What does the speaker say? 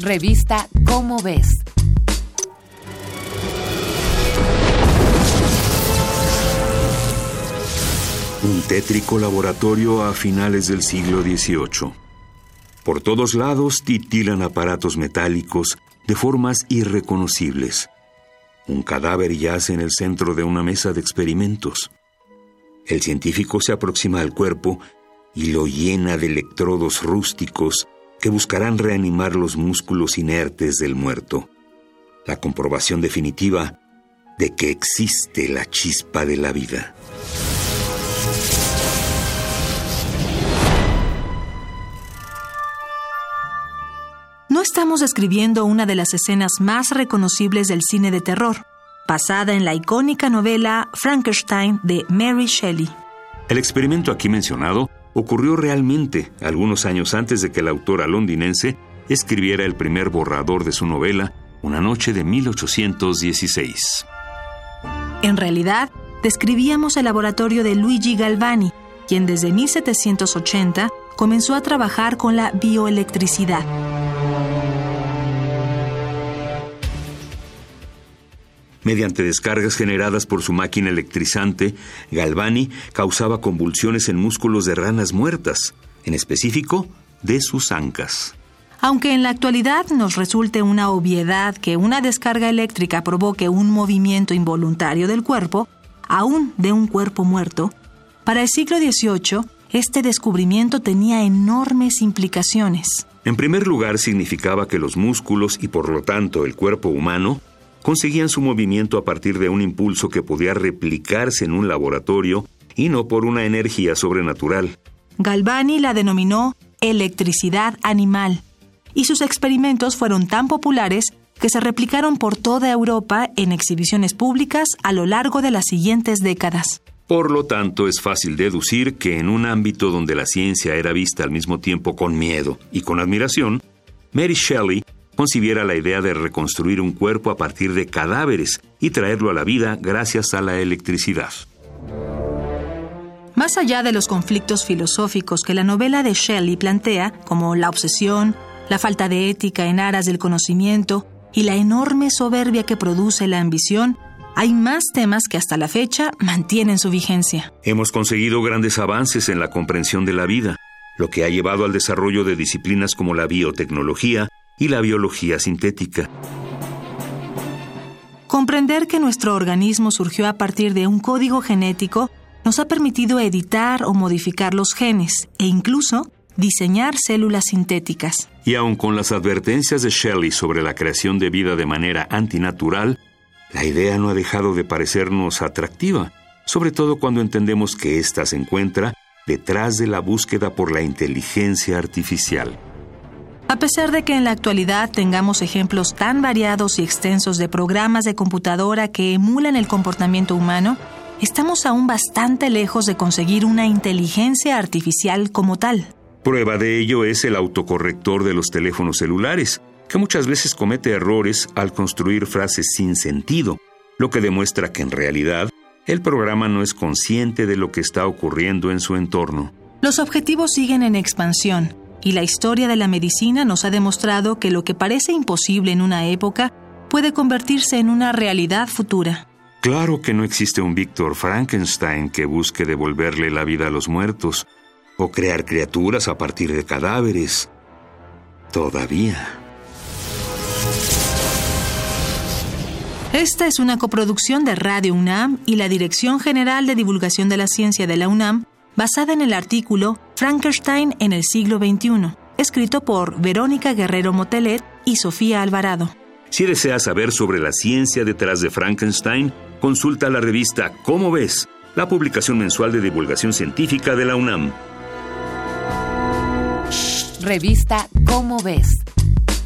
Revista Cómo ves. Un tétrico laboratorio a finales del siglo XVIII. Por todos lados titilan aparatos metálicos de formas irreconocibles. Un cadáver yace en el centro de una mesa de experimentos. El científico se aproxima al cuerpo y lo llena de electrodos rústicos que buscarán reanimar los músculos inertes del muerto. La comprobación definitiva de que existe la chispa de la vida. No estamos describiendo una de las escenas más reconocibles del cine de terror, basada en la icónica novela Frankenstein de Mary Shelley. El experimento aquí mencionado ocurrió realmente algunos años antes de que la autora londinense escribiera el primer borrador de su novela, Una noche de 1816. En realidad, describíamos el laboratorio de Luigi Galvani, quien desde 1780 comenzó a trabajar con la bioelectricidad. Mediante descargas generadas por su máquina electrizante, Galvani causaba convulsiones en músculos de ranas muertas, en específico de sus ancas. Aunque en la actualidad nos resulte una obviedad que una descarga eléctrica provoque un movimiento involuntario del cuerpo, aún de un cuerpo muerto, para el siglo XVIII este descubrimiento tenía enormes implicaciones. En primer lugar, significaba que los músculos y por lo tanto el cuerpo humano conseguían su movimiento a partir de un impulso que podía replicarse en un laboratorio y no por una energía sobrenatural. Galvani la denominó electricidad animal, y sus experimentos fueron tan populares que se replicaron por toda Europa en exhibiciones públicas a lo largo de las siguientes décadas. Por lo tanto, es fácil deducir que en un ámbito donde la ciencia era vista al mismo tiempo con miedo y con admiración, Mary Shelley concibiera la idea de reconstruir un cuerpo a partir de cadáveres y traerlo a la vida gracias a la electricidad. Más allá de los conflictos filosóficos que la novela de Shelley plantea, como la obsesión, la falta de ética en aras del conocimiento y la enorme soberbia que produce la ambición, hay más temas que hasta la fecha mantienen su vigencia. Hemos conseguido grandes avances en la comprensión de la vida, lo que ha llevado al desarrollo de disciplinas como la biotecnología y la biología sintética. Comprender que nuestro organismo surgió a partir de un código genético nos ha permitido editar o modificar los genes e incluso diseñar células sintéticas. Y aun con las advertencias de Shelley sobre la creación de vida de manera antinatural, la idea no ha dejado de parecernos atractiva, sobre todo cuando entendemos que ésta se encuentra detrás de la búsqueda por la inteligencia artificial. A pesar de que en la actualidad tengamos ejemplos tan variados y extensos de programas de computadora que emulan el comportamiento humano, estamos aún bastante lejos de conseguir una inteligencia artificial como tal. Prueba de ello es el autocorrector de los teléfonos celulares, que muchas veces comete errores al construir frases sin sentido, lo que demuestra que en realidad el programa no es consciente de lo que está ocurriendo en su entorno. Los objetivos siguen en expansión y la historia de la medicina nos ha demostrado que lo que parece imposible en una época puede convertirse en una realidad futura. Claro que no existe un Víctor Frankenstein que busque devolverle la vida a los muertos o crear criaturas a partir de cadáveres. Todavía. Esta es una coproducción de Radio UNAM y la Dirección General de Divulgación de la Ciencia de la UNAM basada en el artículo Frankenstein en el siglo XXI, escrito por Verónica Guerrero Motelet y Sofía Alvarado. Si deseas saber sobre la ciencia detrás de Frankenstein, consulta la revista Cómo ves, la publicación mensual de divulgación científica de la UNAM. Revista Cómo ves